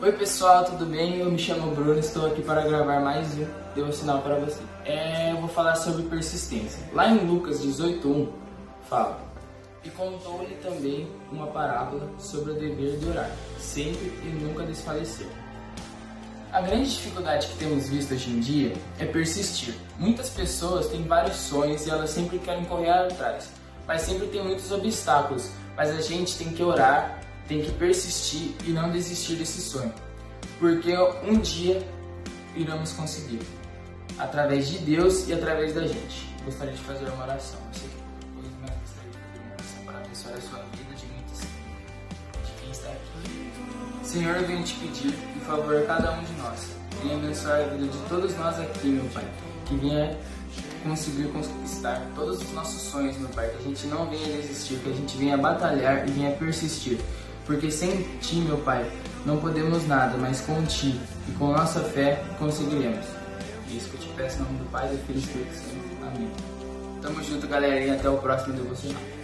Oi pessoal, tudo bem? Eu me chamo Bruno, estou aqui para gravar mais um devocional para você. É, eu vou falar sobre persistência. Lá em Lucas 18:1 fala: E contou-lhe também uma parábola sobre o dever de orar, sempre e nunca desfalecer. A grande dificuldade que temos visto hoje em dia é persistir. Muitas pessoas têm vários sonhos e elas sempre querem correr atrás, mas sempre tem muitos obstáculos. Mas a gente tem que orar tem que persistir e não desistir desse sonho, porque um dia iremos conseguir, através de Deus e através da gente. Gostaria de fazer uma oração. Você depois mais gostaria de fazer uma oração para abençoar a sua vida de muitos, de quem está aqui. Senhor, eu venho te pedir, por favor, cada um de nós, venha abençoar a vida de todos nós aqui, meu Pai, que venha conseguir conquistar todos os nossos sonhos, meu Pai, que a gente não venha desistir, que a gente venha batalhar e venha persistir porque sem ti, meu Pai, não podemos nada, mas com ti e com nossa fé conseguiremos. É isso que eu te peço em nome do Pai, do Filho e do Espírito Santo. Amém. Tamo junto, galerinha. Até o próximo devocional.